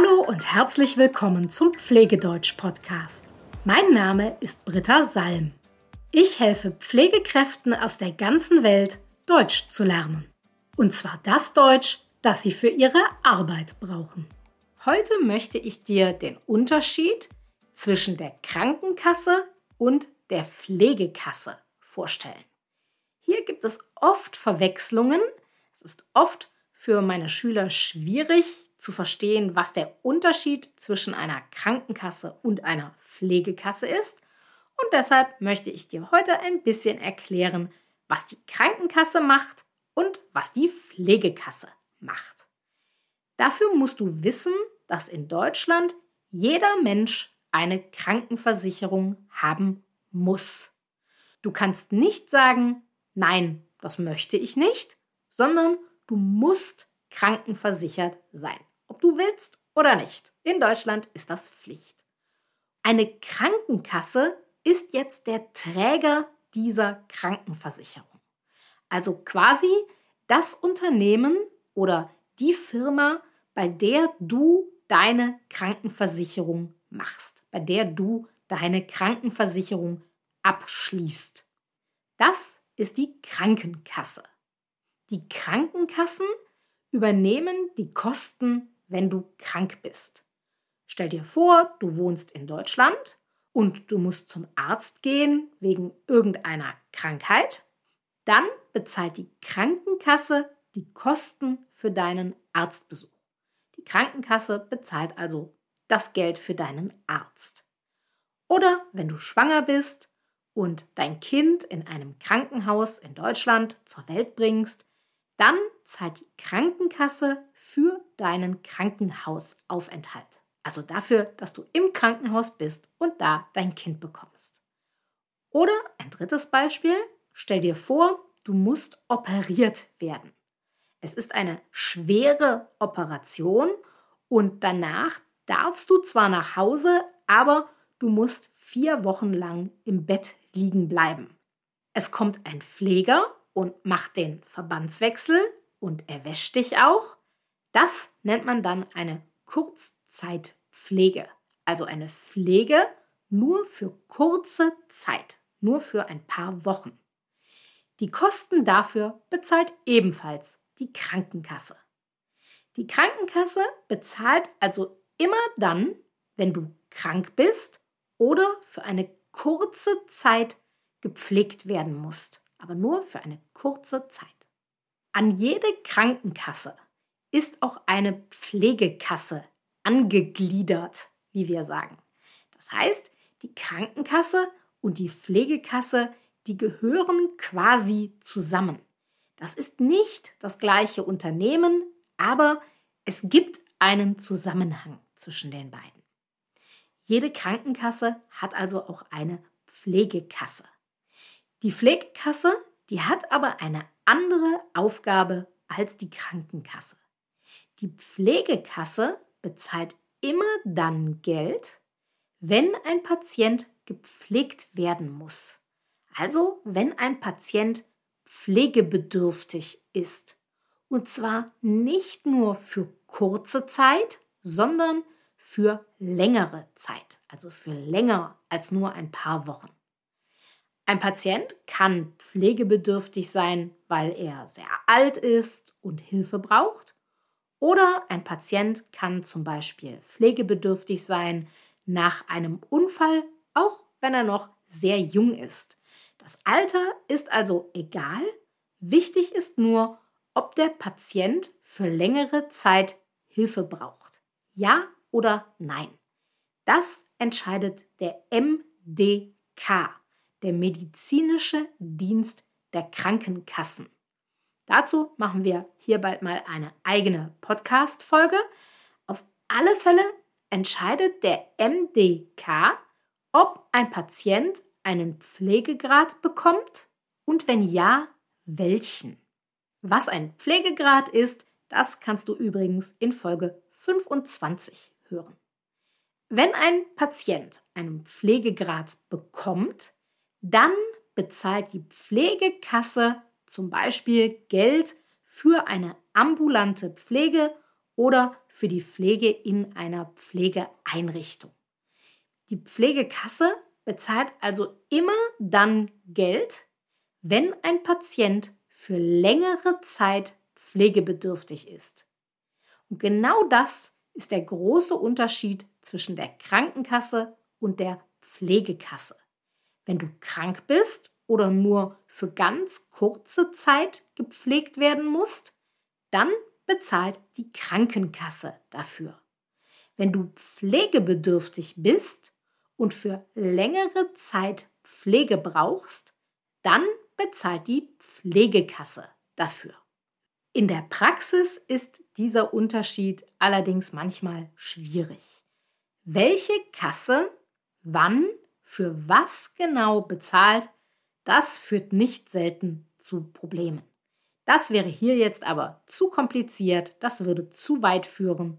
Hallo und herzlich willkommen zum Pflegedeutsch-Podcast. Mein Name ist Britta Salm. Ich helfe Pflegekräften aus der ganzen Welt, Deutsch zu lernen. Und zwar das Deutsch, das sie für ihre Arbeit brauchen. Heute möchte ich dir den Unterschied zwischen der Krankenkasse und der Pflegekasse vorstellen. Hier gibt es oft Verwechslungen. Es ist oft für meine Schüler schwierig zu verstehen, was der Unterschied zwischen einer Krankenkasse und einer Pflegekasse ist. Und deshalb möchte ich dir heute ein bisschen erklären, was die Krankenkasse macht und was die Pflegekasse macht. Dafür musst du wissen, dass in Deutschland jeder Mensch eine Krankenversicherung haben muss. Du kannst nicht sagen, nein, das möchte ich nicht, sondern du musst krankenversichert sein, ob du willst oder nicht. In Deutschland ist das Pflicht. Eine Krankenkasse ist jetzt der Träger dieser Krankenversicherung. Also quasi das Unternehmen oder die Firma, bei der du deine Krankenversicherung machst, bei der du deine Krankenversicherung abschließt. Das ist die Krankenkasse. Die Krankenkassen übernehmen die Kosten, wenn du krank bist. Stell dir vor, du wohnst in Deutschland und du musst zum Arzt gehen wegen irgendeiner Krankheit. Dann bezahlt die Krankenkasse die Kosten für deinen Arztbesuch. Die Krankenkasse bezahlt also das Geld für deinen Arzt. Oder wenn du schwanger bist und dein Kind in einem Krankenhaus in Deutschland zur Welt bringst, dann zahlt die Krankenkasse für deinen Krankenhausaufenthalt. Also dafür, dass du im Krankenhaus bist und da dein Kind bekommst. Oder ein drittes Beispiel, stell dir vor, du musst operiert werden. Es ist eine schwere Operation und danach darfst du zwar nach Hause, aber du musst vier Wochen lang im Bett liegen bleiben. Es kommt ein Pfleger und macht den Verbandswechsel und erwäscht dich auch. Das nennt man dann eine Kurzzeitpflege. Also eine Pflege nur für kurze Zeit, nur für ein paar Wochen. Die Kosten dafür bezahlt ebenfalls die Krankenkasse. Die Krankenkasse bezahlt also immer dann, wenn du krank bist oder für eine kurze Zeit gepflegt werden musst, aber nur für eine kurze Zeit. An jede Krankenkasse ist auch eine Pflegekasse angegliedert, wie wir sagen. Das heißt, die Krankenkasse und die Pflegekasse, die gehören quasi zusammen. Das ist nicht das gleiche Unternehmen, aber es gibt einen Zusammenhang zwischen den beiden. Jede Krankenkasse hat also auch eine Pflegekasse. Die Pflegekasse, die hat aber eine andere Aufgabe als die Krankenkasse. Die Pflegekasse bezahlt immer dann Geld, wenn ein Patient gepflegt werden muss. Also wenn ein Patient pflegebedürftig ist. Und zwar nicht nur für kurze Zeit, sondern für längere Zeit, also für länger als nur ein paar Wochen. Ein Patient kann pflegebedürftig sein, weil er sehr alt ist und Hilfe braucht. Oder ein Patient kann zum Beispiel pflegebedürftig sein nach einem Unfall, auch wenn er noch sehr jung ist. Das Alter ist also egal. Wichtig ist nur, ob der Patient für längere Zeit Hilfe braucht. Ja oder nein. Das entscheidet der MDK, der medizinische Dienst der Krankenkassen. Dazu machen wir hier bald mal eine eigene Podcast-Folge. Auf alle Fälle entscheidet der MDK, ob ein Patient einen Pflegegrad bekommt und wenn ja, welchen. Was ein Pflegegrad ist, das kannst du übrigens in Folge 25 hören. Wenn ein Patient einen Pflegegrad bekommt, dann bezahlt die Pflegekasse zum Beispiel Geld für eine ambulante Pflege oder für die Pflege in einer Pflegeeinrichtung. Die Pflegekasse bezahlt also immer dann Geld, wenn ein Patient für längere Zeit pflegebedürftig ist. Und genau das ist der große Unterschied zwischen der Krankenkasse und der Pflegekasse. Wenn du krank bist oder nur für ganz kurze Zeit gepflegt werden musst, dann bezahlt die Krankenkasse dafür. Wenn du pflegebedürftig bist und für längere Zeit Pflege brauchst, dann bezahlt die Pflegekasse dafür. In der Praxis ist dieser Unterschied allerdings manchmal schwierig. Welche Kasse wann für was genau bezahlt, das führt nicht selten zu Problemen. Das wäre hier jetzt aber zu kompliziert, das würde zu weit führen.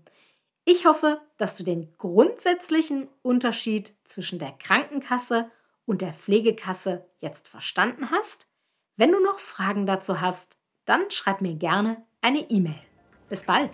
Ich hoffe, dass du den grundsätzlichen Unterschied zwischen der Krankenkasse und der Pflegekasse jetzt verstanden hast. Wenn du noch Fragen dazu hast, dann schreib mir gerne eine E-Mail. Bis bald!